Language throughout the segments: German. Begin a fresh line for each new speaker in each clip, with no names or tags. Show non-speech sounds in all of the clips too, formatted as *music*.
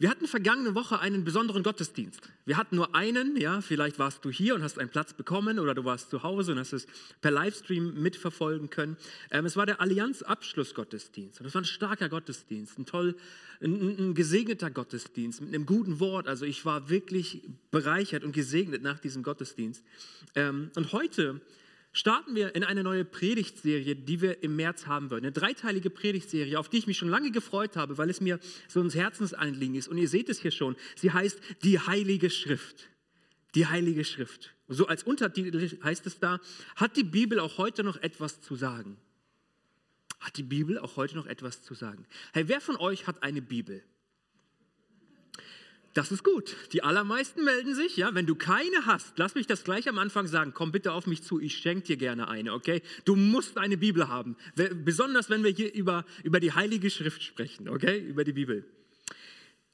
Wir hatten vergangene Woche einen besonderen Gottesdienst. Wir hatten nur einen, ja, vielleicht warst du hier und hast einen Platz bekommen oder du warst zu Hause und hast es per Livestream mitverfolgen können. Ähm, es war der Allianz-Abschlussgottesdienst und es war ein starker Gottesdienst, ein toll, ein, ein, gesegneter Gottesdienst mit einem guten Wort. Also ich war wirklich bereichert und gesegnet nach diesem Gottesdienst. Ähm, und heute starten wir in eine neue Predigtserie, die wir im März haben wollen. Eine dreiteilige Predigtserie, auf die ich mich schon lange gefreut habe, weil es mir so ein Herzensanliegen ist. Und ihr seht es hier schon. Sie heißt die Heilige Schrift. Die Heilige Schrift. So als Untertitel heißt es da, hat die Bibel auch heute noch etwas zu sagen? Hat die Bibel auch heute noch etwas zu sagen? Hey, wer von euch hat eine Bibel? Das ist gut. Die allermeisten melden sich, ja. Wenn du keine hast, lass mich das gleich am Anfang sagen. Komm bitte auf mich zu, ich schenke dir gerne eine, okay? Du musst eine Bibel haben. Besonders wenn wir hier über, über die Heilige Schrift sprechen, okay? Über die Bibel.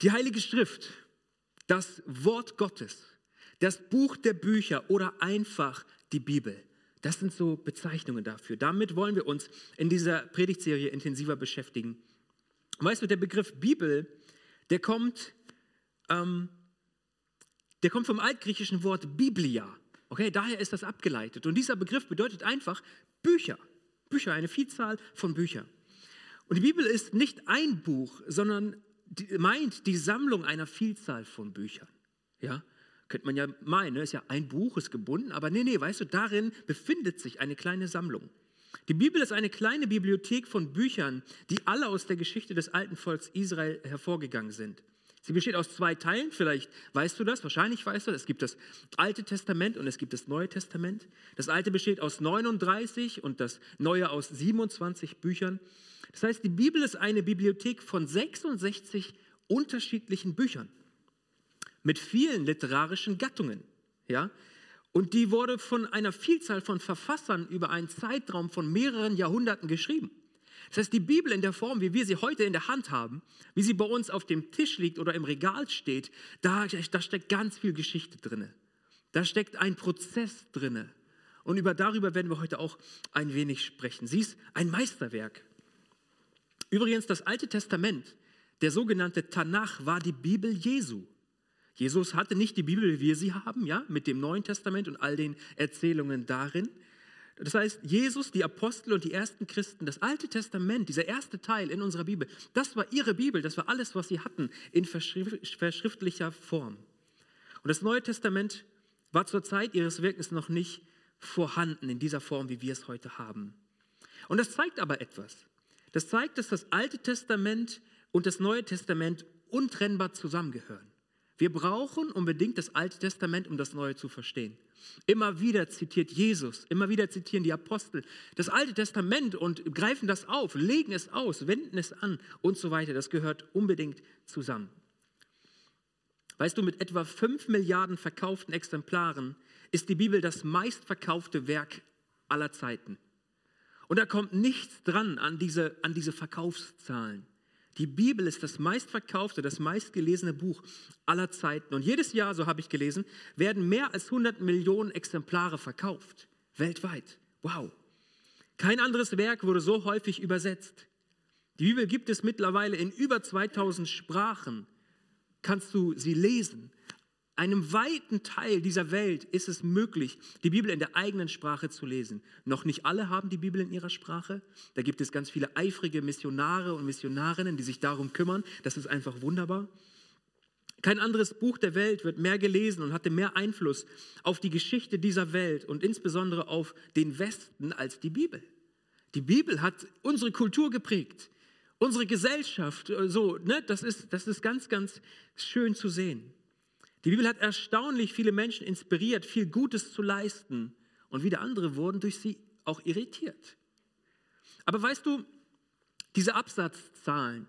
Die Heilige Schrift, das Wort Gottes, das Buch der Bücher oder einfach die Bibel. Das sind so Bezeichnungen dafür. Damit wollen wir uns in dieser Predigtserie intensiver beschäftigen. Weißt du, der Begriff Bibel, der kommt ähm, der kommt vom altgriechischen Wort Biblia. Okay, daher ist das abgeleitet. Und dieser Begriff bedeutet einfach Bücher. Bücher, eine Vielzahl von Büchern. Und die Bibel ist nicht ein Buch, sondern die, meint die Sammlung einer Vielzahl von Büchern. Ja, könnte man ja meinen, ist ja ein Buch, ist gebunden, aber nee, nee, weißt du, darin befindet sich eine kleine Sammlung. Die Bibel ist eine kleine Bibliothek von Büchern, die alle aus der Geschichte des alten Volks Israel hervorgegangen sind. Sie besteht aus zwei Teilen, vielleicht weißt du das, wahrscheinlich weißt du das. Es gibt das Alte Testament und es gibt das Neue Testament. Das Alte besteht aus 39 und das Neue aus 27 Büchern. Das heißt, die Bibel ist eine Bibliothek von 66 unterschiedlichen Büchern mit vielen literarischen Gattungen. Ja? Und die wurde von einer Vielzahl von Verfassern über einen Zeitraum von mehreren Jahrhunderten geschrieben. Das heißt, die Bibel in der Form, wie wir sie heute in der Hand haben, wie sie bei uns auf dem Tisch liegt oder im Regal steht, da, da steckt ganz viel Geschichte drin. Da steckt ein Prozess drin. Und über, darüber werden wir heute auch ein wenig sprechen. Sie ist ein Meisterwerk. Übrigens, das Alte Testament, der sogenannte Tanach, war die Bibel Jesu. Jesus hatte nicht die Bibel, wie wir sie haben, ja, mit dem Neuen Testament und all den Erzählungen darin, das heißt, Jesus, die Apostel und die ersten Christen, das Alte Testament, dieser erste Teil in unserer Bibel, das war ihre Bibel, das war alles, was sie hatten in verschriftlicher Form. Und das Neue Testament war zur Zeit ihres Wirkens noch nicht vorhanden in dieser Form, wie wir es heute haben. Und das zeigt aber etwas. Das zeigt, dass das Alte Testament und das Neue Testament untrennbar zusammengehören. Wir brauchen unbedingt das Alte Testament, um das Neue zu verstehen. Immer wieder zitiert Jesus, immer wieder zitieren die Apostel das Alte Testament und greifen das auf, legen es aus, wenden es an und so weiter. Das gehört unbedingt zusammen. Weißt du, mit etwa 5 Milliarden verkauften Exemplaren ist die Bibel das meistverkaufte Werk aller Zeiten. Und da kommt nichts dran an diese, an diese Verkaufszahlen. Die Bibel ist das meistverkaufte, das meistgelesene Buch aller Zeiten. Und jedes Jahr, so habe ich gelesen, werden mehr als 100 Millionen Exemplare verkauft. Weltweit. Wow. Kein anderes Werk wurde so häufig übersetzt. Die Bibel gibt es mittlerweile in über 2000 Sprachen. Kannst du sie lesen? Einem weiten Teil dieser Welt ist es möglich, die Bibel in der eigenen Sprache zu lesen. Noch nicht alle haben die Bibel in ihrer Sprache. Da gibt es ganz viele eifrige Missionare und Missionarinnen, die sich darum kümmern. Das ist einfach wunderbar. Kein anderes Buch der Welt wird mehr gelesen und hatte mehr Einfluss auf die Geschichte dieser Welt und insbesondere auf den Westen als die Bibel. Die Bibel hat unsere Kultur geprägt, unsere Gesellschaft. So, ne? das, ist, das ist ganz, ganz schön zu sehen. Die Bibel hat erstaunlich viele Menschen inspiriert, viel Gutes zu leisten. Und wieder andere wurden durch sie auch irritiert. Aber weißt du, diese Absatzzahlen,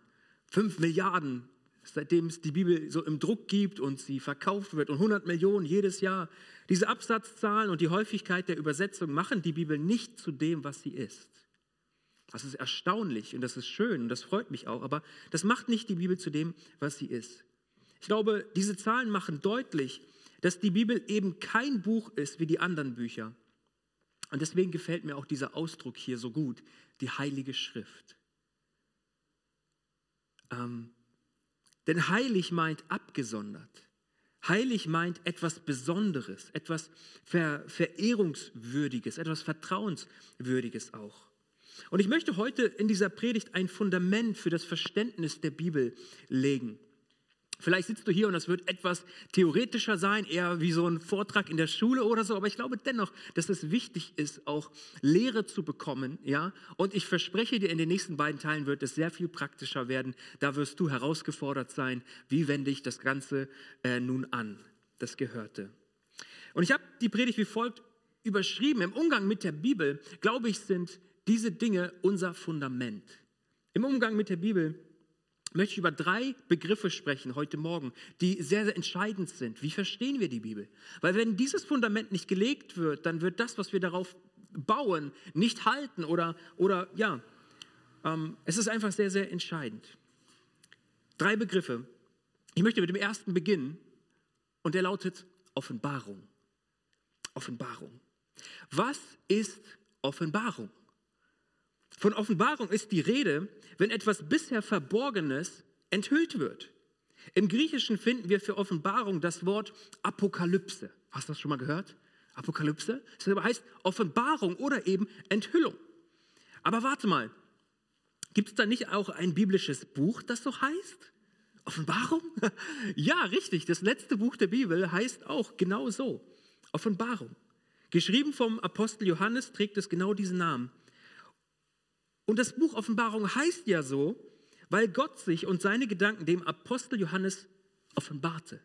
5 Milliarden, seitdem es die Bibel so im Druck gibt und sie verkauft wird und 100 Millionen jedes Jahr, diese Absatzzahlen und die Häufigkeit der Übersetzung machen die Bibel nicht zu dem, was sie ist. Das ist erstaunlich und das ist schön und das freut mich auch, aber das macht nicht die Bibel zu dem, was sie ist. Ich glaube, diese Zahlen machen deutlich, dass die Bibel eben kein Buch ist wie die anderen Bücher. Und deswegen gefällt mir auch dieser Ausdruck hier so gut, die Heilige Schrift. Ähm, Denn heilig meint abgesondert. Heilig meint etwas Besonderes, etwas Ver Verehrungswürdiges, etwas Vertrauenswürdiges auch. Und ich möchte heute in dieser Predigt ein Fundament für das Verständnis der Bibel legen. Vielleicht sitzt du hier und das wird etwas theoretischer sein, eher wie so ein Vortrag in der Schule oder so, aber ich glaube dennoch, dass es wichtig ist, auch Lehre zu bekommen, ja? Und ich verspreche dir, in den nächsten beiden Teilen wird es sehr viel praktischer werden. Da wirst du herausgefordert sein, wie wende ich das Ganze äh, nun an, das Gehörte. Und ich habe die Predigt wie folgt überschrieben. Im Umgang mit der Bibel, glaube ich, sind diese Dinge unser Fundament. Im Umgang mit der Bibel möchte ich über drei Begriffe sprechen heute Morgen, die sehr, sehr entscheidend sind. Wie verstehen wir die Bibel? Weil wenn dieses Fundament nicht gelegt wird, dann wird das, was wir darauf bauen, nicht halten oder, oder ja, ähm, es ist einfach sehr, sehr entscheidend. Drei Begriffe. Ich möchte mit dem ersten beginnen und der lautet Offenbarung. Offenbarung. Was ist Offenbarung? Von Offenbarung ist die Rede, wenn etwas bisher Verborgenes enthüllt wird. Im Griechischen finden wir für Offenbarung das Wort Apokalypse. Hast du das schon mal gehört? Apokalypse? Das heißt Offenbarung oder eben Enthüllung. Aber warte mal, gibt es da nicht auch ein biblisches Buch, das so heißt? Offenbarung? *laughs* ja, richtig. Das letzte Buch der Bibel heißt auch genau so. Offenbarung. Geschrieben vom Apostel Johannes trägt es genau diesen Namen. Und das Buch Offenbarung heißt ja so, weil Gott sich und seine Gedanken dem Apostel Johannes offenbarte.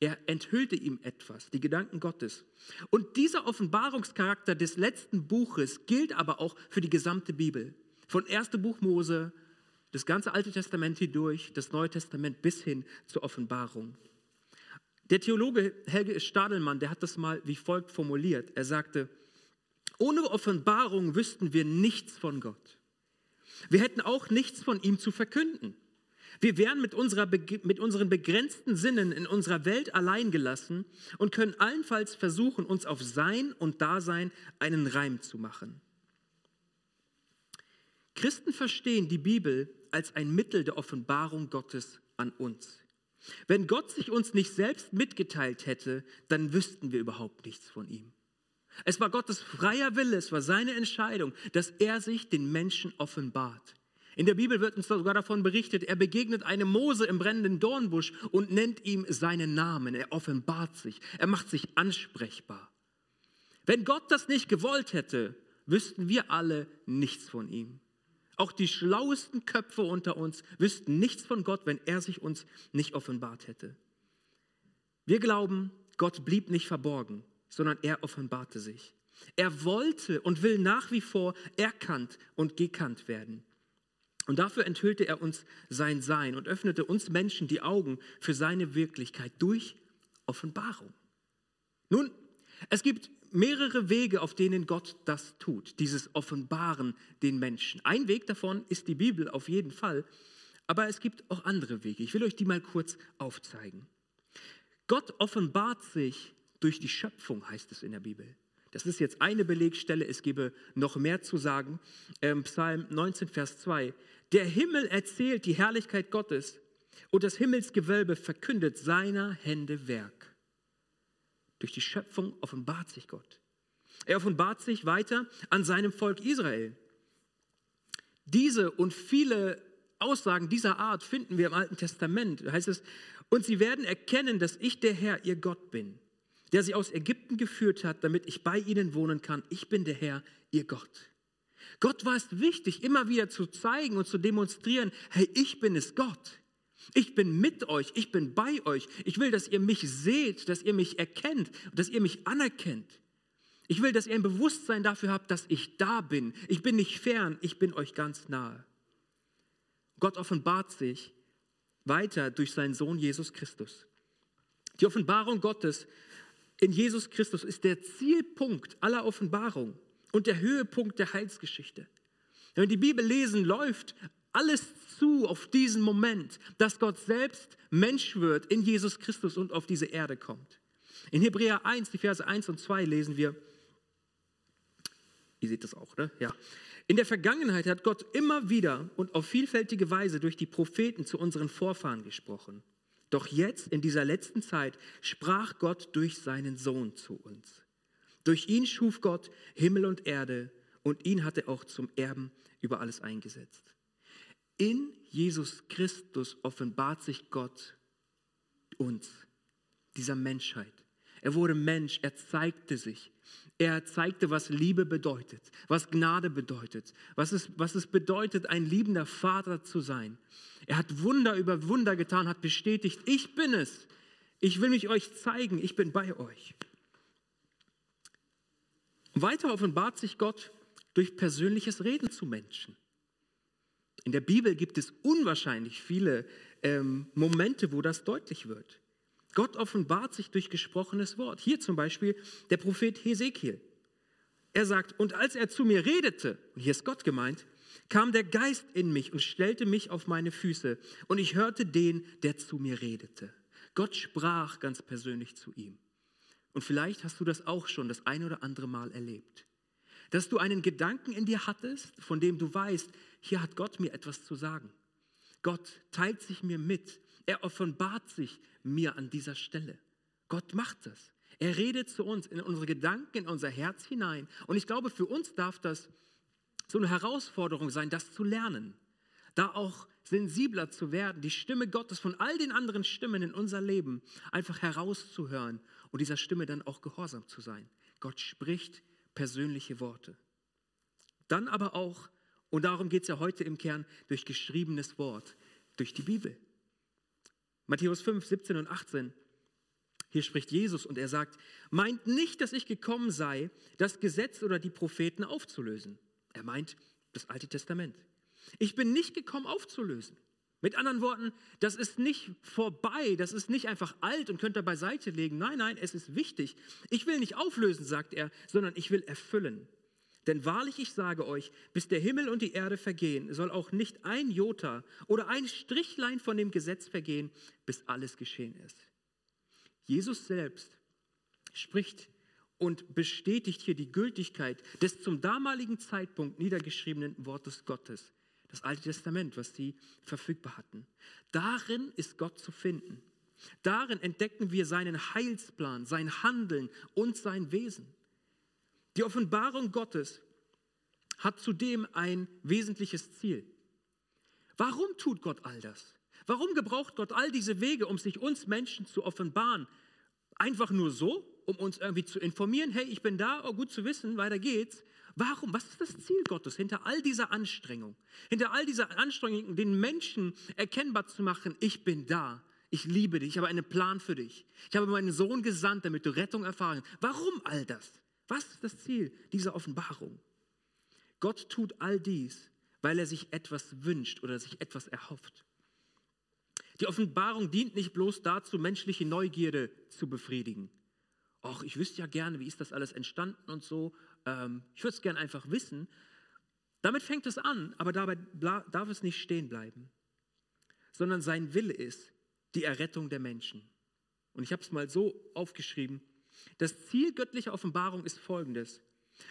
Er enthüllte ihm etwas, die Gedanken Gottes. Und dieser Offenbarungscharakter des letzten Buches gilt aber auch für die gesamte Bibel. Von 1. Buch Mose, das ganze Alte Testament hindurch, das Neue Testament bis hin zur Offenbarung. Der Theologe Helge Stadelmann, der hat das mal wie folgt formuliert. Er sagte, ohne Offenbarung wüssten wir nichts von Gott. Wir hätten auch nichts von ihm zu verkünden. Wir wären mit, unserer, mit unseren begrenzten Sinnen in unserer Welt allein gelassen und können allenfalls versuchen, uns auf Sein und Dasein einen Reim zu machen. Christen verstehen die Bibel als ein Mittel der Offenbarung Gottes an uns. Wenn Gott sich uns nicht selbst mitgeteilt hätte, dann wüssten wir überhaupt nichts von ihm. Es war Gottes freier Wille, es war seine Entscheidung, dass er sich den Menschen offenbart. In der Bibel wird uns sogar davon berichtet, er begegnet einem Mose im brennenden Dornbusch und nennt ihm seinen Namen. Er offenbart sich, er macht sich ansprechbar. Wenn Gott das nicht gewollt hätte, wüssten wir alle nichts von ihm. Auch die schlauesten Köpfe unter uns wüssten nichts von Gott, wenn er sich uns nicht offenbart hätte. Wir glauben, Gott blieb nicht verborgen sondern er offenbarte sich. Er wollte und will nach wie vor erkannt und gekannt werden. Und dafür enthüllte er uns sein Sein und öffnete uns Menschen die Augen für seine Wirklichkeit durch Offenbarung. Nun, es gibt mehrere Wege, auf denen Gott das tut, dieses Offenbaren den Menschen. Ein Weg davon ist die Bibel auf jeden Fall, aber es gibt auch andere Wege. Ich will euch die mal kurz aufzeigen. Gott offenbart sich durch die Schöpfung, heißt es in der Bibel. Das ist jetzt eine Belegstelle, es gebe noch mehr zu sagen. Ähm, Psalm 19, Vers 2. Der Himmel erzählt die Herrlichkeit Gottes und das Himmelsgewölbe verkündet seiner Hände Werk. Durch die Schöpfung offenbart sich Gott. Er offenbart sich weiter an seinem Volk Israel. Diese und viele Aussagen dieser Art finden wir im Alten Testament. Da heißt es, und sie werden erkennen, dass ich der Herr, ihr Gott bin der sie aus Ägypten geführt hat, damit ich bei ihnen wohnen kann. Ich bin der Herr, ihr Gott. Gott war es wichtig, immer wieder zu zeigen und zu demonstrieren, hey, ich bin es Gott. Ich bin mit euch, ich bin bei euch. Ich will, dass ihr mich seht, dass ihr mich erkennt, dass ihr mich anerkennt. Ich will, dass ihr ein Bewusstsein dafür habt, dass ich da bin. Ich bin nicht fern, ich bin euch ganz nahe. Gott offenbart sich weiter durch seinen Sohn Jesus Christus. Die Offenbarung Gottes in Jesus Christus ist der Zielpunkt aller Offenbarung und der Höhepunkt der Heilsgeschichte. Wenn wir die Bibel lesen, läuft alles zu auf diesen Moment, dass Gott selbst Mensch wird in Jesus Christus und auf diese Erde kommt. In Hebräer 1, die Verse 1 und 2 lesen wir, Ihr seht das auch, ne? Ja. In der Vergangenheit hat Gott immer wieder und auf vielfältige Weise durch die Propheten zu unseren Vorfahren gesprochen. Doch jetzt, in dieser letzten Zeit, sprach Gott durch seinen Sohn zu uns. Durch ihn schuf Gott Himmel und Erde und ihn hat er auch zum Erben über alles eingesetzt. In Jesus Christus offenbart sich Gott uns, dieser Menschheit. Er wurde Mensch, er zeigte sich. Er zeigte, was Liebe bedeutet, was Gnade bedeutet, was es, was es bedeutet, ein liebender Vater zu sein. Er hat Wunder über Wunder getan, hat bestätigt, ich bin es. Ich will mich euch zeigen, ich bin bei euch. Weiter offenbart sich Gott durch persönliches Reden zu Menschen. In der Bibel gibt es unwahrscheinlich viele ähm, Momente, wo das deutlich wird. Gott offenbart sich durch gesprochenes Wort. Hier zum Beispiel der Prophet Hesekiel. Er sagt, und als er zu mir redete, und hier ist Gott gemeint, kam der Geist in mich und stellte mich auf meine Füße, und ich hörte den, der zu mir redete. Gott sprach ganz persönlich zu ihm. Und vielleicht hast du das auch schon das ein oder andere Mal erlebt. Dass du einen Gedanken in dir hattest, von dem du weißt, hier hat Gott mir etwas zu sagen. Gott teilt sich mir mit. Er offenbart sich mir an dieser Stelle. Gott macht das. Er redet zu uns in unsere Gedanken, in unser Herz hinein. Und ich glaube, für uns darf das so eine Herausforderung sein, das zu lernen. Da auch sensibler zu werden, die Stimme Gottes von all den anderen Stimmen in unser Leben einfach herauszuhören und dieser Stimme dann auch gehorsam zu sein. Gott spricht persönliche Worte. Dann aber auch und darum geht es ja heute im Kern durch geschriebenes Wort, durch die Bibel. Matthäus 5, 17 und 18. Hier spricht Jesus und er sagt, meint nicht, dass ich gekommen sei, das Gesetz oder die Propheten aufzulösen. Er meint das Alte Testament. Ich bin nicht gekommen aufzulösen. Mit anderen Worten, das ist nicht vorbei, das ist nicht einfach alt und könnt ihr beiseite legen. Nein, nein, es ist wichtig. Ich will nicht auflösen, sagt er, sondern ich will erfüllen. Denn wahrlich, ich sage euch, bis der Himmel und die Erde vergehen, soll auch nicht ein Jota oder ein Strichlein von dem Gesetz vergehen, bis alles geschehen ist. Jesus selbst spricht und bestätigt hier die Gültigkeit des zum damaligen Zeitpunkt niedergeschriebenen Wortes Gottes, das Alte Testament, was sie verfügbar hatten. Darin ist Gott zu finden. Darin entdecken wir seinen Heilsplan, sein Handeln und sein Wesen. Die Offenbarung Gottes hat zudem ein wesentliches Ziel. Warum tut Gott all das? Warum gebraucht Gott all diese Wege, um sich uns Menschen zu offenbaren? Einfach nur so, um uns irgendwie zu informieren, hey, ich bin da, oh, gut zu wissen, weiter geht's. Warum? Was ist das Ziel Gottes hinter all dieser Anstrengung? Hinter all dieser Anstrengung, den Menschen erkennbar zu machen, ich bin da, ich liebe dich, ich habe einen Plan für dich. Ich habe meinen Sohn gesandt, damit du Rettung erfahren. Warum all das? Was ist das Ziel dieser Offenbarung? Gott tut all dies, weil er sich etwas wünscht oder sich etwas erhofft. Die Offenbarung dient nicht bloß dazu, menschliche Neugierde zu befriedigen. Ach, ich wüsste ja gerne, wie ist das alles entstanden und so. Ähm, ich würde es gerne einfach wissen. Damit fängt es an, aber dabei darf es nicht stehen bleiben, sondern sein Wille ist die Errettung der Menschen. Und ich habe es mal so aufgeschrieben, das Ziel göttlicher Offenbarung ist folgendes.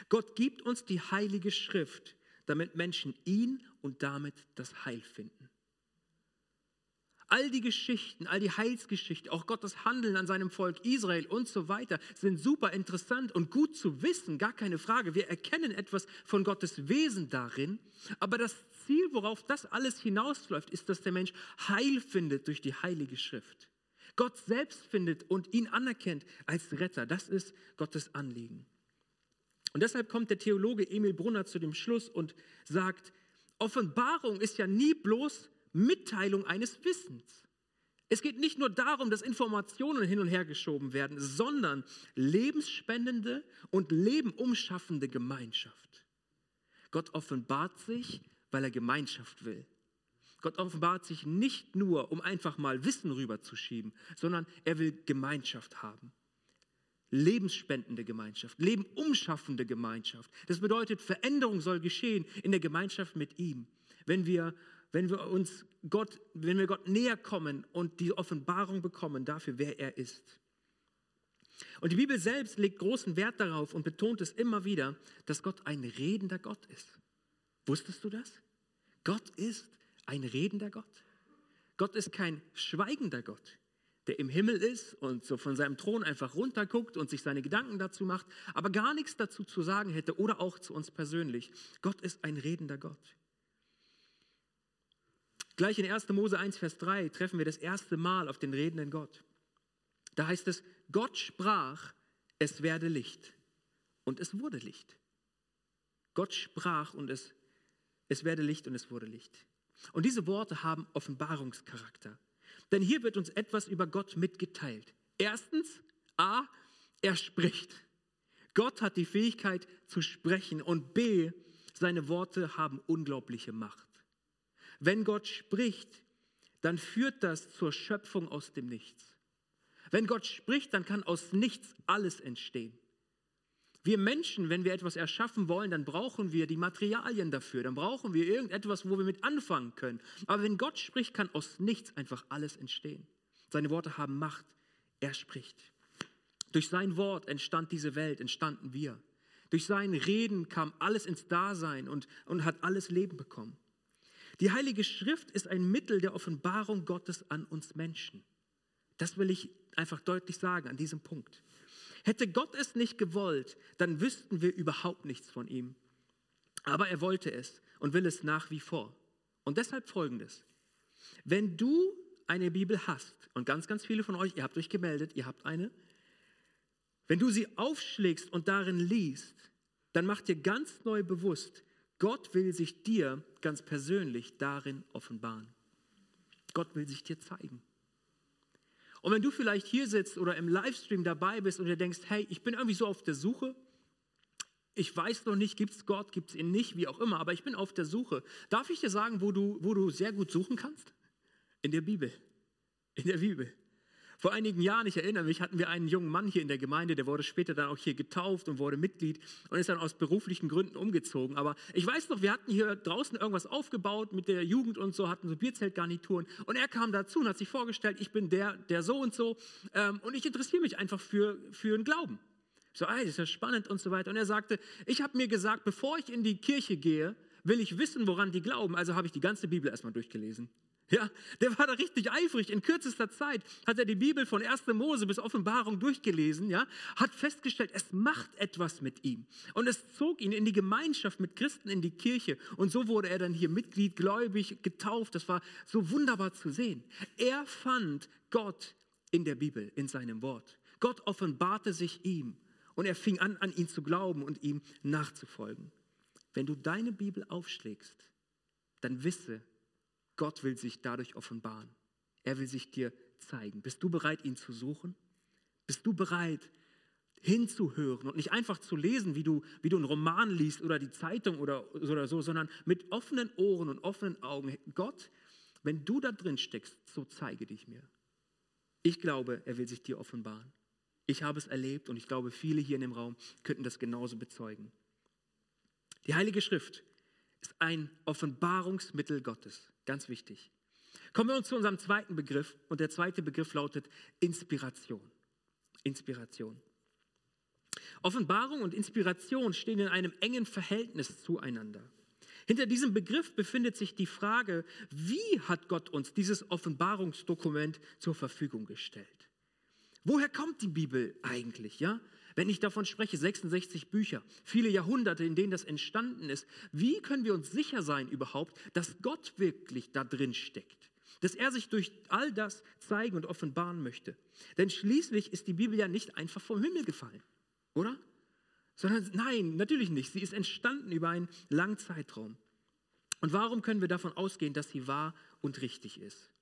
Gott gibt uns die heilige Schrift, damit Menschen ihn und damit das Heil finden. All die Geschichten, all die Heilsgeschichten, auch Gottes Handeln an seinem Volk Israel und so weiter sind super interessant und gut zu wissen, gar keine Frage. Wir erkennen etwas von Gottes Wesen darin, aber das Ziel, worauf das alles hinausläuft, ist, dass der Mensch Heil findet durch die heilige Schrift. Gott selbst findet und ihn anerkennt als Retter. Das ist Gottes Anliegen. Und deshalb kommt der Theologe Emil Brunner zu dem Schluss und sagt, Offenbarung ist ja nie bloß Mitteilung eines Wissens. Es geht nicht nur darum, dass Informationen hin und her geschoben werden, sondern lebensspendende und lebenumschaffende Gemeinschaft. Gott offenbart sich, weil er Gemeinschaft will. Gott offenbart sich nicht nur, um einfach mal Wissen rüberzuschieben, sondern er will Gemeinschaft haben. Lebensspendende Gemeinschaft, lebenumschaffende Gemeinschaft. Das bedeutet, Veränderung soll geschehen in der Gemeinschaft mit ihm. Wenn wir, wenn wir uns Gott, wenn wir Gott näher kommen und die Offenbarung bekommen dafür, wer er ist. Und die Bibel selbst legt großen Wert darauf und betont es immer wieder, dass Gott ein redender Gott ist. Wusstest du das? Gott ist ein redender Gott. Gott ist kein schweigender Gott, der im Himmel ist und so von seinem Thron einfach runterguckt und sich seine Gedanken dazu macht, aber gar nichts dazu zu sagen hätte oder auch zu uns persönlich. Gott ist ein redender Gott. Gleich in 1. Mose 1, Vers 3 treffen wir das erste Mal auf den redenden Gott. Da heißt es, Gott sprach, es werde Licht. Und es wurde Licht. Gott sprach und es, es werde Licht und es wurde Licht. Und diese Worte haben Offenbarungscharakter. Denn hier wird uns etwas über Gott mitgeteilt. Erstens, A, er spricht. Gott hat die Fähigkeit zu sprechen. Und B, seine Worte haben unglaubliche Macht. Wenn Gott spricht, dann führt das zur Schöpfung aus dem Nichts. Wenn Gott spricht, dann kann aus nichts alles entstehen. Wir Menschen, wenn wir etwas erschaffen wollen, dann brauchen wir die Materialien dafür, dann brauchen wir irgendetwas, wo wir mit anfangen können. Aber wenn Gott spricht, kann aus nichts einfach alles entstehen. Seine Worte haben Macht. Er spricht. Durch sein Wort entstand diese Welt, entstanden wir. Durch sein Reden kam alles ins Dasein und, und hat alles Leben bekommen. Die Heilige Schrift ist ein Mittel der Offenbarung Gottes an uns Menschen. Das will ich einfach deutlich sagen an diesem Punkt. Hätte Gott es nicht gewollt, dann wüssten wir überhaupt nichts von ihm. Aber er wollte es und will es nach wie vor. Und deshalb folgendes. Wenn du eine Bibel hast, und ganz, ganz viele von euch, ihr habt euch gemeldet, ihr habt eine, wenn du sie aufschlägst und darin liest, dann mach dir ganz neu bewusst, Gott will sich dir ganz persönlich darin offenbaren. Gott will sich dir zeigen. Und wenn du vielleicht hier sitzt oder im Livestream dabei bist und dir denkst, hey, ich bin irgendwie so auf der Suche, ich weiß noch nicht, gibt es Gott, gibt es ihn nicht, wie auch immer, aber ich bin auf der Suche. Darf ich dir sagen, wo du, wo du sehr gut suchen kannst? In der Bibel. In der Bibel. Vor einigen Jahren, ich erinnere mich, hatten wir einen jungen Mann hier in der Gemeinde, der wurde später dann auch hier getauft und wurde Mitglied und ist dann aus beruflichen Gründen umgezogen. Aber ich weiß noch, wir hatten hier draußen irgendwas aufgebaut mit der Jugend und so, hatten so Bierzeltgarnituren und er kam dazu und hat sich vorgestellt, ich bin der, der so und so ähm, und ich interessiere mich einfach für, für den Glauben. So, ey, das ist ja spannend und so weiter. Und er sagte, ich habe mir gesagt, bevor ich in die Kirche gehe, will ich wissen, woran die glauben. Also habe ich die ganze Bibel erstmal durchgelesen. Ja, der war da richtig eifrig. In kürzester Zeit hat er die Bibel von 1. Mose bis Offenbarung durchgelesen, ja, hat festgestellt, es macht etwas mit ihm. Und es zog ihn in die Gemeinschaft mit Christen in die Kirche. Und so wurde er dann hier Mitglied, gläubig, getauft. Das war so wunderbar zu sehen. Er fand Gott in der Bibel, in seinem Wort. Gott offenbarte sich ihm und er fing an, an ihn zu glauben und ihm nachzufolgen. Wenn du deine Bibel aufschlägst, dann wisse, Gott will sich dadurch offenbaren. Er will sich dir zeigen. Bist du bereit, ihn zu suchen? Bist du bereit, hinzuhören und nicht einfach zu lesen, wie du, wie du einen Roman liest oder die Zeitung oder, oder so, sondern mit offenen Ohren und offenen Augen. Gott, wenn du da drin steckst, so zeige dich mir. Ich glaube, er will sich dir offenbaren. Ich habe es erlebt und ich glaube, viele hier in dem Raum könnten das genauso bezeugen. Die Heilige Schrift ist ein Offenbarungsmittel Gottes. Ganz wichtig. Kommen wir uns zu unserem zweiten Begriff und der zweite Begriff lautet Inspiration. Inspiration. Offenbarung und Inspiration stehen in einem engen Verhältnis zueinander. Hinter diesem Begriff befindet sich die Frage, wie hat Gott uns dieses Offenbarungsdokument zur Verfügung gestellt? Woher kommt die Bibel eigentlich, ja? Wenn ich davon spreche, 66 Bücher, viele Jahrhunderte, in denen das entstanden ist, wie können wir uns sicher sein überhaupt, dass Gott wirklich da drin steckt? Dass er sich durch all das zeigen und offenbaren möchte. Denn schließlich ist die Bibel ja nicht einfach vom Himmel gefallen, oder? Sondern nein, natürlich nicht. Sie ist entstanden über einen langen Zeitraum. Und warum können wir davon ausgehen, dass sie wahr und richtig ist?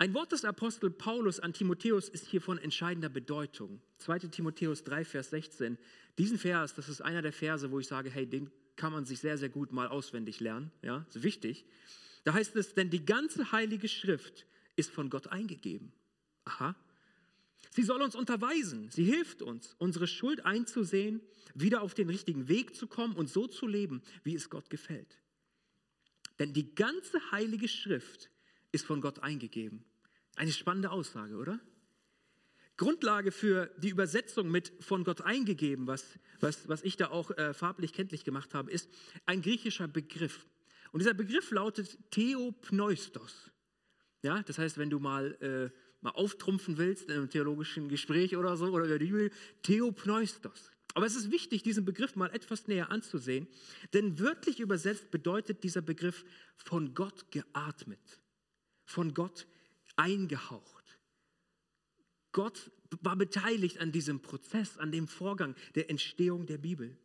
Ein Wort des Apostel Paulus an Timotheus ist hier von entscheidender Bedeutung. 2. Timotheus 3, Vers 16. Diesen Vers, das ist einer der Verse, wo ich sage, hey, den kann man sich sehr, sehr gut mal auswendig lernen. Ja, ist wichtig. Da heißt es, denn die ganze heilige Schrift ist von Gott eingegeben. Aha. Sie soll uns unterweisen. Sie hilft uns, unsere Schuld einzusehen, wieder auf den richtigen Weg zu kommen und so zu leben, wie es Gott gefällt. Denn die ganze heilige Schrift ist von Gott eingegeben. Eine spannende Aussage, oder? Grundlage für die Übersetzung mit von Gott eingegeben, was, was, was ich da auch äh, farblich kenntlich gemacht habe, ist ein griechischer Begriff. Und dieser Begriff lautet Theopneustos. Ja, das heißt, wenn du mal, äh, mal auftrumpfen willst in einem theologischen Gespräch oder so, oder über die Bibel, Theopneustos. Aber es ist wichtig, diesen Begriff mal etwas näher anzusehen, denn wörtlich übersetzt bedeutet dieser Begriff von Gott geatmet, von Gott eingehaucht. Gott war beteiligt an diesem Prozess, an dem Vorgang der Entstehung der Bibel.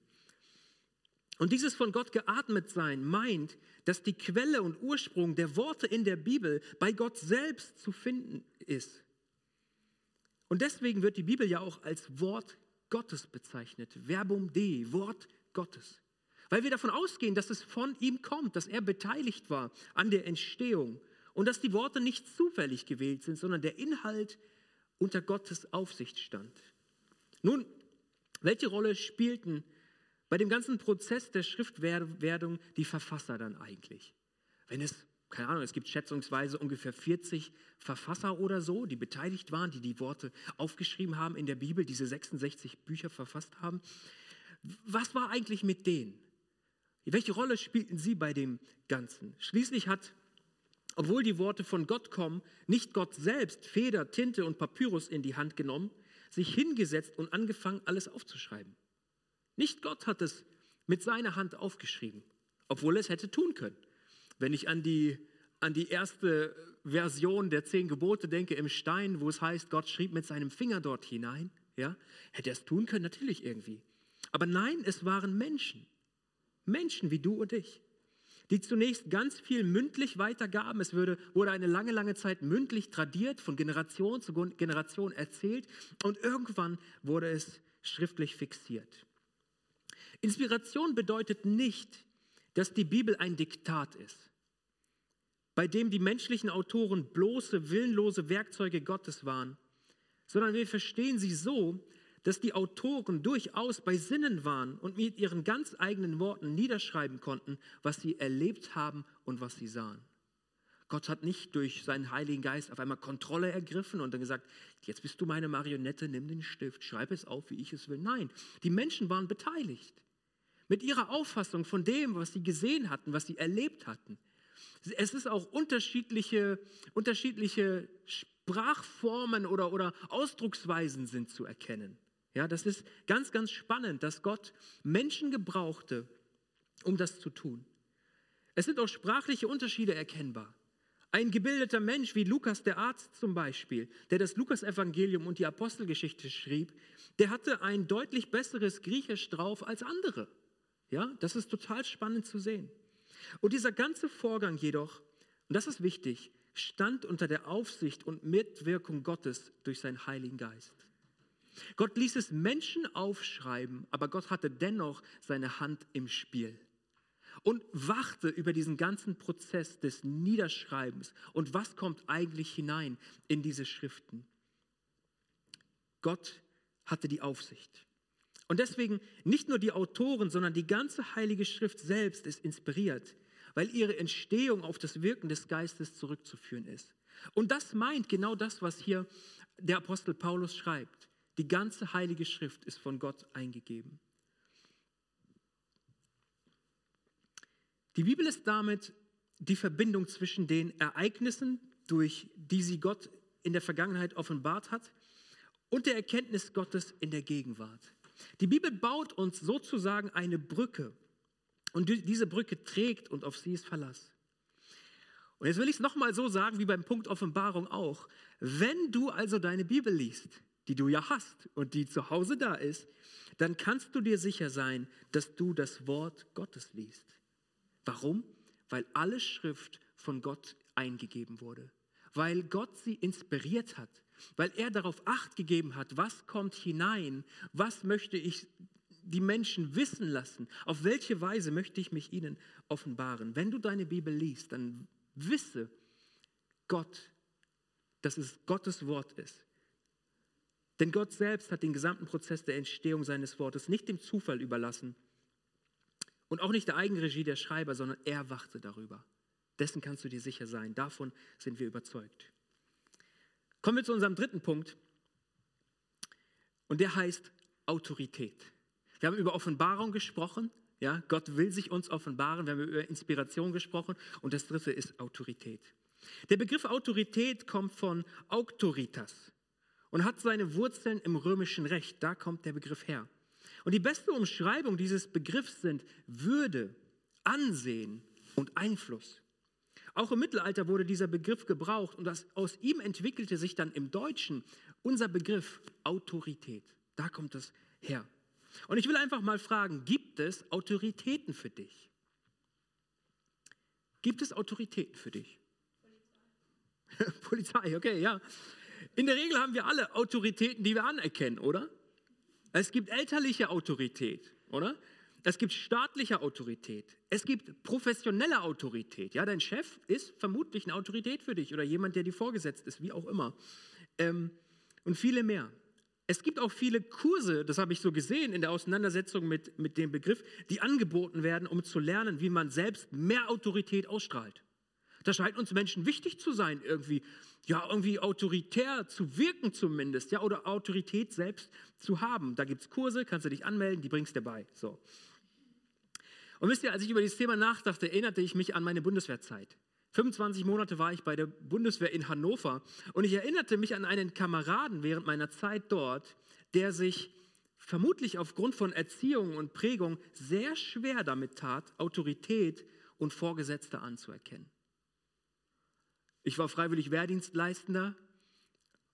Und dieses von Gott geatmet sein meint, dass die Quelle und Ursprung der Worte in der Bibel bei Gott selbst zu finden ist. Und deswegen wird die Bibel ja auch als Wort Gottes bezeichnet. Verbum Dei, Wort Gottes. Weil wir davon ausgehen, dass es von ihm kommt, dass er beteiligt war an der Entstehung und dass die Worte nicht zufällig gewählt sind, sondern der Inhalt unter Gottes Aufsicht stand. Nun, welche Rolle spielten bei dem ganzen Prozess der Schriftwerdung die Verfasser dann eigentlich? Wenn es, keine Ahnung, es gibt schätzungsweise ungefähr 40 Verfasser oder so, die beteiligt waren, die die Worte aufgeschrieben haben in der Bibel, diese 66 Bücher verfasst haben. Was war eigentlich mit denen? Welche Rolle spielten sie bei dem Ganzen? Schließlich hat, obwohl die Worte von Gott kommen, nicht Gott selbst Feder, Tinte und Papyrus in die Hand genommen, sich hingesetzt und angefangen, alles aufzuschreiben. Nicht Gott hat es mit seiner Hand aufgeschrieben, obwohl er es hätte tun können. Wenn ich an die, an die erste Version der zehn Gebote denke im Stein, wo es heißt, Gott schrieb mit seinem Finger dort hinein, ja, hätte er es tun können, natürlich irgendwie. Aber nein, es waren Menschen, Menschen wie du und ich, die zunächst ganz viel mündlich weitergaben. Es wurde, wurde eine lange, lange Zeit mündlich tradiert, von Generation zu Generation erzählt und irgendwann wurde es schriftlich fixiert. Inspiration bedeutet nicht, dass die Bibel ein Diktat ist, bei dem die menschlichen Autoren bloße, willenlose Werkzeuge Gottes waren, sondern wir verstehen sie so, dass die Autoren durchaus bei Sinnen waren und mit ihren ganz eigenen Worten niederschreiben konnten, was sie erlebt haben und was sie sahen. Gott hat nicht durch seinen Heiligen Geist auf einmal Kontrolle ergriffen und dann gesagt, jetzt bist du meine Marionette, nimm den Stift, schreib es auf, wie ich es will. Nein, die Menschen waren beteiligt mit ihrer Auffassung von dem, was sie gesehen hatten, was sie erlebt hatten. Es ist auch unterschiedliche, unterschiedliche Sprachformen oder, oder Ausdrucksweisen sind zu erkennen. Ja, das ist ganz, ganz spannend, dass Gott Menschen gebrauchte, um das zu tun. Es sind auch sprachliche Unterschiede erkennbar. Ein gebildeter Mensch wie Lukas der Arzt zum Beispiel, der das Lukasevangelium und die Apostelgeschichte schrieb, der hatte ein deutlich besseres Griechisch drauf als andere. Ja, das ist total spannend zu sehen. Und dieser ganze Vorgang jedoch, und das ist wichtig, stand unter der Aufsicht und Mitwirkung Gottes durch seinen Heiligen Geist. Gott ließ es Menschen aufschreiben, aber Gott hatte dennoch seine Hand im Spiel und wachte über diesen ganzen Prozess des Niederschreibens und was kommt eigentlich hinein in diese Schriften. Gott hatte die Aufsicht. Und deswegen nicht nur die Autoren, sondern die ganze Heilige Schrift selbst ist inspiriert, weil ihre Entstehung auf das Wirken des Geistes zurückzuführen ist. Und das meint genau das, was hier der Apostel Paulus schreibt. Die ganze Heilige Schrift ist von Gott eingegeben. Die Bibel ist damit die Verbindung zwischen den Ereignissen, durch die sie Gott in der Vergangenheit offenbart hat, und der Erkenntnis Gottes in der Gegenwart. Die Bibel baut uns sozusagen eine Brücke und diese Brücke trägt und auf sie ist Verlass. Und jetzt will ich es nochmal so sagen wie beim Punkt Offenbarung auch. Wenn du also deine Bibel liest, die du ja hast und die zu Hause da ist, dann kannst du dir sicher sein, dass du das Wort Gottes liest. Warum? Weil alle Schrift von Gott eingegeben wurde. Weil Gott sie inspiriert hat weil er darauf acht gegeben hat, was kommt hinein, was möchte ich die Menschen wissen lassen, auf welche Weise möchte ich mich ihnen offenbaren. Wenn du deine Bibel liest, dann wisse Gott, dass es Gottes Wort ist. Denn Gott selbst hat den gesamten Prozess der Entstehung seines Wortes nicht dem Zufall überlassen und auch nicht der Eigenregie der Schreiber, sondern er wachte darüber. Dessen kannst du dir sicher sein. Davon sind wir überzeugt. Kommen wir zu unserem dritten Punkt. Und der heißt Autorität. Wir haben über Offenbarung gesprochen. Ja, Gott will sich uns offenbaren. Wir haben über Inspiration gesprochen. Und das dritte ist Autorität. Der Begriff Autorität kommt von Autoritas und hat seine Wurzeln im römischen Recht. Da kommt der Begriff her. Und die beste Umschreibung dieses Begriffs sind Würde, Ansehen und Einfluss. Auch im Mittelalter wurde dieser Begriff gebraucht und das, aus ihm entwickelte sich dann im Deutschen unser Begriff Autorität. Da kommt es her. Und ich will einfach mal fragen, gibt es Autoritäten für dich? Gibt es Autoritäten für dich? *laughs* Polizei, Polizei okay, ja. In der Regel haben wir alle Autoritäten, die wir anerkennen, oder? Es gibt elterliche Autorität, oder? Es gibt staatliche Autorität. Es gibt professionelle Autorität. Ja, dein Chef ist vermutlich eine Autorität für dich oder jemand, der dir vorgesetzt ist, wie auch immer. Ähm, und viele mehr. Es gibt auch viele Kurse, das habe ich so gesehen in der Auseinandersetzung mit, mit dem Begriff, die angeboten werden, um zu lernen, wie man selbst mehr Autorität ausstrahlt. Das scheint uns Menschen wichtig zu sein, irgendwie, ja, irgendwie autoritär zu wirken zumindest, ja, oder Autorität selbst zu haben. Da gibt es Kurse, kannst du dich anmelden, die bringst du bei. So. Und wisst ihr, als ich über dieses Thema nachdachte, erinnerte ich mich an meine Bundeswehrzeit. 25 Monate war ich bei der Bundeswehr in Hannover und ich erinnerte mich an einen Kameraden während meiner Zeit dort, der sich vermutlich aufgrund von Erziehung und Prägung sehr schwer damit tat, Autorität und Vorgesetzte anzuerkennen. Ich war freiwillig Wehrdienstleistender,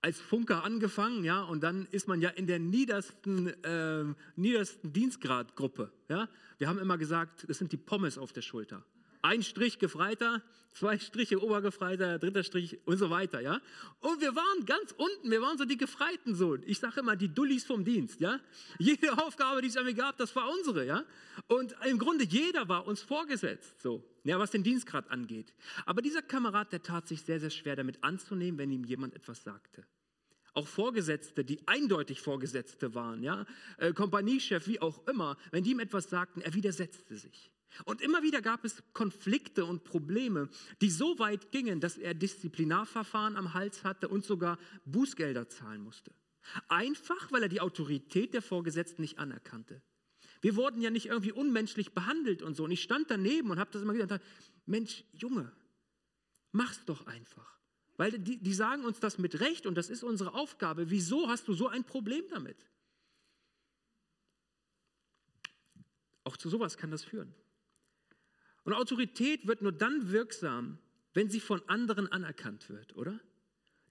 als Funker angefangen, ja, und dann ist man ja in der niedersten, äh, niedersten Dienstgradgruppe. Ja. Wir haben immer gesagt, das sind die Pommes auf der Schulter. Ein Strich Gefreiter, zwei Striche Obergefreiter, dritter Strich und so weiter, ja. Und wir waren ganz unten, wir waren so die Gefreiten so. Ich sage immer, die Dullis vom Dienst, ja. Jede Aufgabe, die es mir gab, das war unsere, ja. Und im Grunde jeder war uns vorgesetzt, so. Ja, was den Dienstgrad angeht. Aber dieser Kamerad, der tat sich sehr, sehr schwer damit anzunehmen, wenn ihm jemand etwas sagte. Auch Vorgesetzte, die eindeutig Vorgesetzte waren, ja, äh, Kompaniechef, wie auch immer, wenn die ihm etwas sagten, er widersetzte sich. Und immer wieder gab es Konflikte und Probleme, die so weit gingen, dass er Disziplinarverfahren am Hals hatte und sogar Bußgelder zahlen musste. Einfach, weil er die Autorität der Vorgesetzten nicht anerkannte. Wir wurden ja nicht irgendwie unmenschlich behandelt und so. Und ich stand daneben und habe das immer gesagt, Mensch, Junge, mach's doch einfach. Weil die, die sagen uns das mit Recht und das ist unsere Aufgabe. Wieso hast du so ein Problem damit? Auch zu sowas kann das führen. Und Autorität wird nur dann wirksam, wenn sie von anderen anerkannt wird, oder?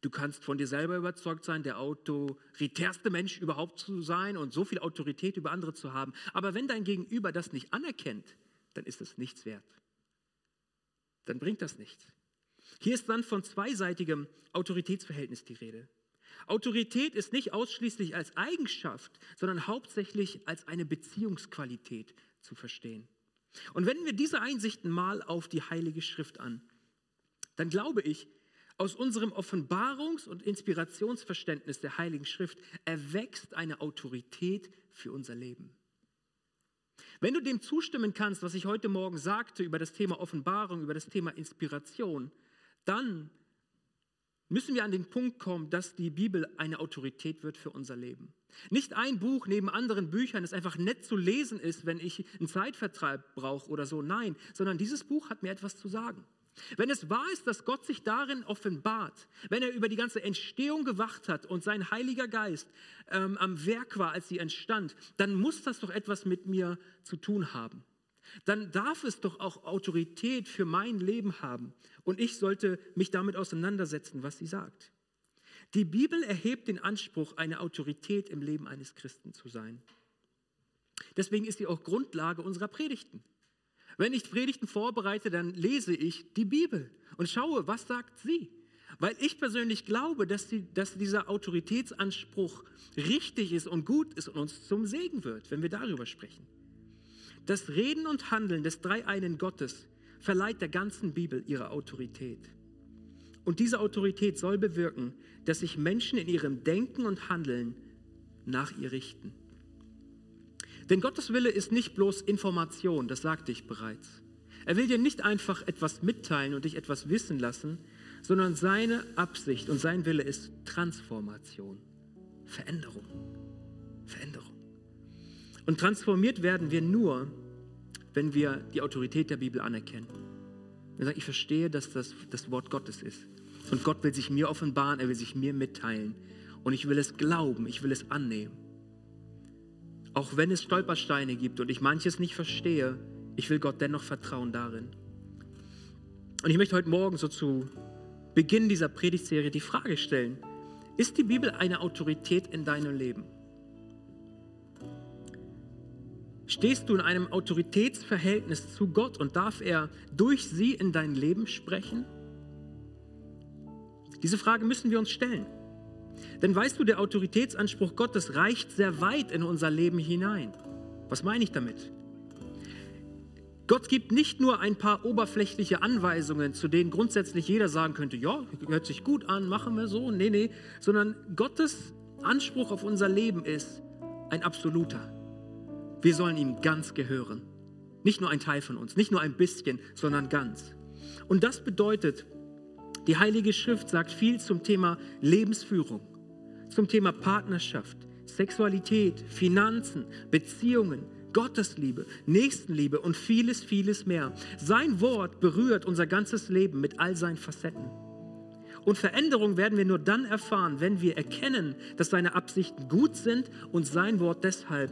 Du kannst von dir selber überzeugt sein, der autoritärste Mensch überhaupt zu sein und so viel Autorität über andere zu haben. Aber wenn dein Gegenüber das nicht anerkennt, dann ist es nichts wert. Dann bringt das nichts. Hier ist dann von zweiseitigem Autoritätsverhältnis die Rede. Autorität ist nicht ausschließlich als Eigenschaft, sondern hauptsächlich als eine Beziehungsqualität zu verstehen. Und wenden wir diese Einsichten mal auf die Heilige Schrift an, dann glaube ich, aus unserem Offenbarungs- und Inspirationsverständnis der Heiligen Schrift erwächst eine Autorität für unser Leben. Wenn du dem zustimmen kannst, was ich heute Morgen sagte über das Thema Offenbarung, über das Thema Inspiration, dann müssen wir an den Punkt kommen, dass die Bibel eine Autorität wird für unser Leben. Nicht ein Buch neben anderen Büchern, das einfach nett zu lesen ist, wenn ich einen Zeitvertreib brauche oder so. Nein, sondern dieses Buch hat mir etwas zu sagen. Wenn es wahr ist, dass Gott sich darin offenbart, wenn er über die ganze Entstehung gewacht hat und sein Heiliger Geist ähm, am Werk war, als sie entstand, dann muss das doch etwas mit mir zu tun haben. Dann darf es doch auch Autorität für mein Leben haben und ich sollte mich damit auseinandersetzen, was sie sagt. Die Bibel erhebt den Anspruch, eine Autorität im Leben eines Christen zu sein. Deswegen ist sie auch Grundlage unserer Predigten. Wenn ich Predigten vorbereite, dann lese ich die Bibel und schaue, was sagt sie. Weil ich persönlich glaube, dass, die, dass dieser Autoritätsanspruch richtig ist und gut ist und uns zum Segen wird, wenn wir darüber sprechen. Das Reden und Handeln des dreieinen Gottes verleiht der ganzen Bibel ihre Autorität. Und diese Autorität soll bewirken, dass sich Menschen in ihrem Denken und Handeln nach ihr richten. Denn Gottes Wille ist nicht bloß Information, das sagte ich bereits. Er will dir nicht einfach etwas mitteilen und dich etwas wissen lassen, sondern seine Absicht und sein Wille ist Transformation, Veränderung. Veränderung. Und transformiert werden wir nur, wenn wir die Autorität der Bibel anerkennen. Wir sagen, ich verstehe, dass das das Wort Gottes ist. Und Gott will sich mir offenbaren, er will sich mir mitteilen. Und ich will es glauben, ich will es annehmen. Auch wenn es Stolpersteine gibt und ich manches nicht verstehe, ich will Gott dennoch vertrauen darin. Und ich möchte heute Morgen so zu Beginn dieser Predigtserie die Frage stellen, ist die Bibel eine Autorität in deinem Leben? Stehst du in einem Autoritätsverhältnis zu Gott und darf er durch sie in dein Leben sprechen? Diese Frage müssen wir uns stellen. Denn weißt du, der Autoritätsanspruch Gottes reicht sehr weit in unser Leben hinein. Was meine ich damit? Gott gibt nicht nur ein paar oberflächliche Anweisungen, zu denen grundsätzlich jeder sagen könnte, ja, hört sich gut an, machen wir so, nee, nee, sondern Gottes Anspruch auf unser Leben ist ein absoluter. Wir sollen ihm ganz gehören. Nicht nur ein Teil von uns, nicht nur ein bisschen, sondern ganz. Und das bedeutet, die Heilige Schrift sagt viel zum Thema Lebensführung, zum Thema Partnerschaft, Sexualität, Finanzen, Beziehungen, Gottesliebe, Nächstenliebe und vieles, vieles mehr. Sein Wort berührt unser ganzes Leben mit all seinen Facetten. Und Veränderung werden wir nur dann erfahren, wenn wir erkennen, dass seine Absichten gut sind und sein Wort deshalb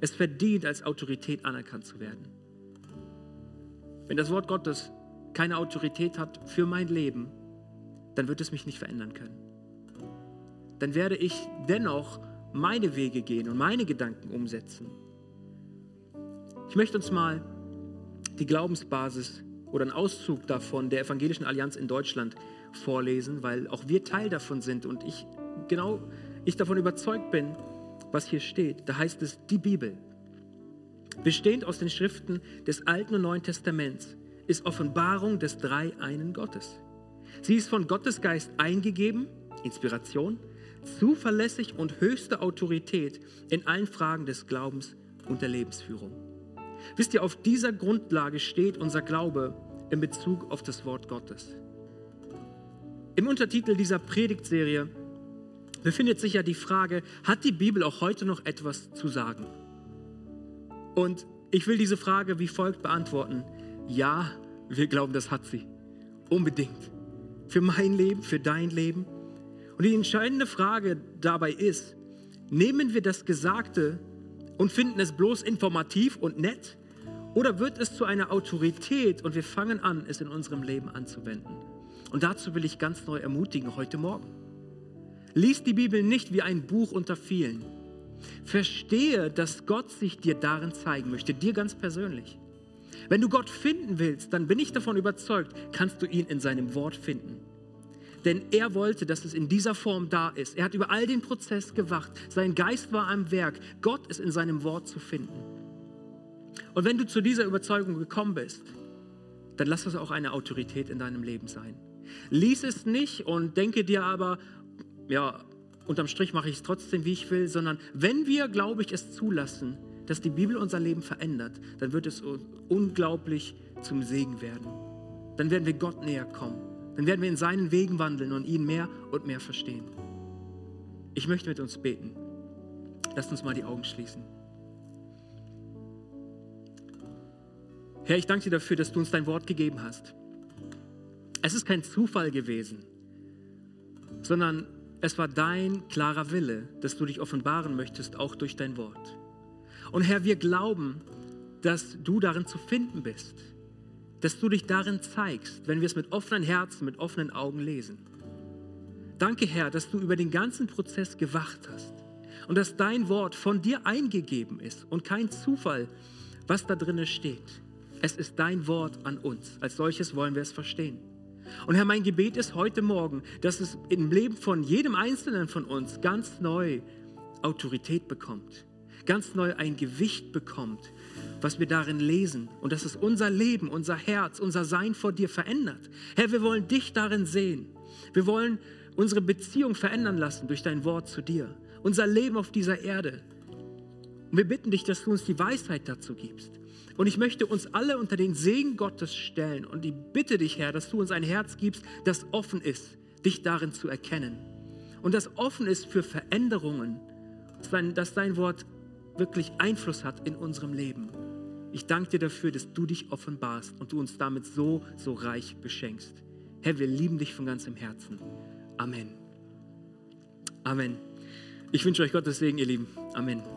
es verdient, als Autorität anerkannt zu werden. Wenn das Wort Gottes keine Autorität hat für mein Leben, dann wird es mich nicht verändern können. Dann werde ich dennoch meine Wege gehen und meine Gedanken umsetzen. Ich möchte uns mal die Glaubensbasis oder einen Auszug davon der Evangelischen Allianz in Deutschland vorlesen, weil auch wir Teil davon sind und ich genau ich davon überzeugt bin, was hier steht. Da heißt es, die Bibel, bestehend aus den Schriften des Alten und Neuen Testaments, ist Offenbarung des Dreieinen Gottes. Sie ist von Gottes Geist eingegeben, Inspiration, zuverlässig und höchste Autorität in allen Fragen des Glaubens und der Lebensführung. Wisst ihr, auf dieser Grundlage steht unser Glaube in Bezug auf das Wort Gottes. Im Untertitel dieser Predigtserie befindet sich ja die Frage, hat die Bibel auch heute noch etwas zu sagen? Und ich will diese Frage wie folgt beantworten. Ja, wir glauben, das hat sie. Unbedingt. Für mein Leben, für dein Leben. Und die entscheidende Frage dabei ist, nehmen wir das Gesagte und finden es bloß informativ und nett? Oder wird es zu einer Autorität und wir fangen an, es in unserem Leben anzuwenden? Und dazu will ich ganz neu ermutigen heute Morgen. Lies die Bibel nicht wie ein Buch unter vielen. Verstehe, dass Gott sich dir darin zeigen möchte, dir ganz persönlich. Wenn du Gott finden willst, dann bin ich davon überzeugt, kannst du ihn in seinem Wort finden. Denn er wollte, dass es in dieser Form da ist. Er hat über all den Prozess gewacht. Sein Geist war am Werk. Gott ist in seinem Wort zu finden. Und wenn du zu dieser Überzeugung gekommen bist, dann lass das auch eine Autorität in deinem Leben sein. Lies es nicht und denke dir aber, ja, unterm Strich mache ich es trotzdem, wie ich will, sondern wenn wir, glaube ich, es zulassen, dass die Bibel unser Leben verändert, dann wird es unglaublich zum Segen werden. Dann werden wir Gott näher kommen. Dann werden wir in seinen Wegen wandeln und ihn mehr und mehr verstehen. Ich möchte mit uns beten. Lasst uns mal die Augen schließen. Herr, ich danke dir dafür, dass du uns dein Wort gegeben hast. Es ist kein Zufall gewesen, sondern es war dein klarer Wille, dass du dich offenbaren möchtest, auch durch dein Wort. Und Herr, wir glauben, dass du darin zu finden bist, dass du dich darin zeigst, wenn wir es mit offenen Herzen, mit offenen Augen lesen. Danke, Herr, dass du über den ganzen Prozess gewacht hast und dass dein Wort von dir eingegeben ist und kein Zufall, was da drin steht. Es ist dein Wort an uns. Als solches wollen wir es verstehen. Und Herr, mein Gebet ist heute Morgen, dass es im Leben von jedem Einzelnen von uns ganz neu Autorität bekommt, ganz neu ein Gewicht bekommt, was wir darin lesen und dass es unser Leben, unser Herz, unser Sein vor dir verändert. Herr, wir wollen dich darin sehen. Wir wollen unsere Beziehung verändern lassen durch dein Wort zu dir, unser Leben auf dieser Erde. Und wir bitten dich, dass du uns die Weisheit dazu gibst. Und ich möchte uns alle unter den Segen Gottes stellen. Und ich bitte dich, Herr, dass du uns ein Herz gibst, das offen ist, dich darin zu erkennen. Und das offen ist für Veränderungen, dass dein Wort wirklich Einfluss hat in unserem Leben. Ich danke dir dafür, dass du dich offenbarst und du uns damit so, so reich beschenkst. Herr, wir lieben dich von ganzem Herzen. Amen. Amen. Ich wünsche euch Gottes Segen, ihr Lieben. Amen.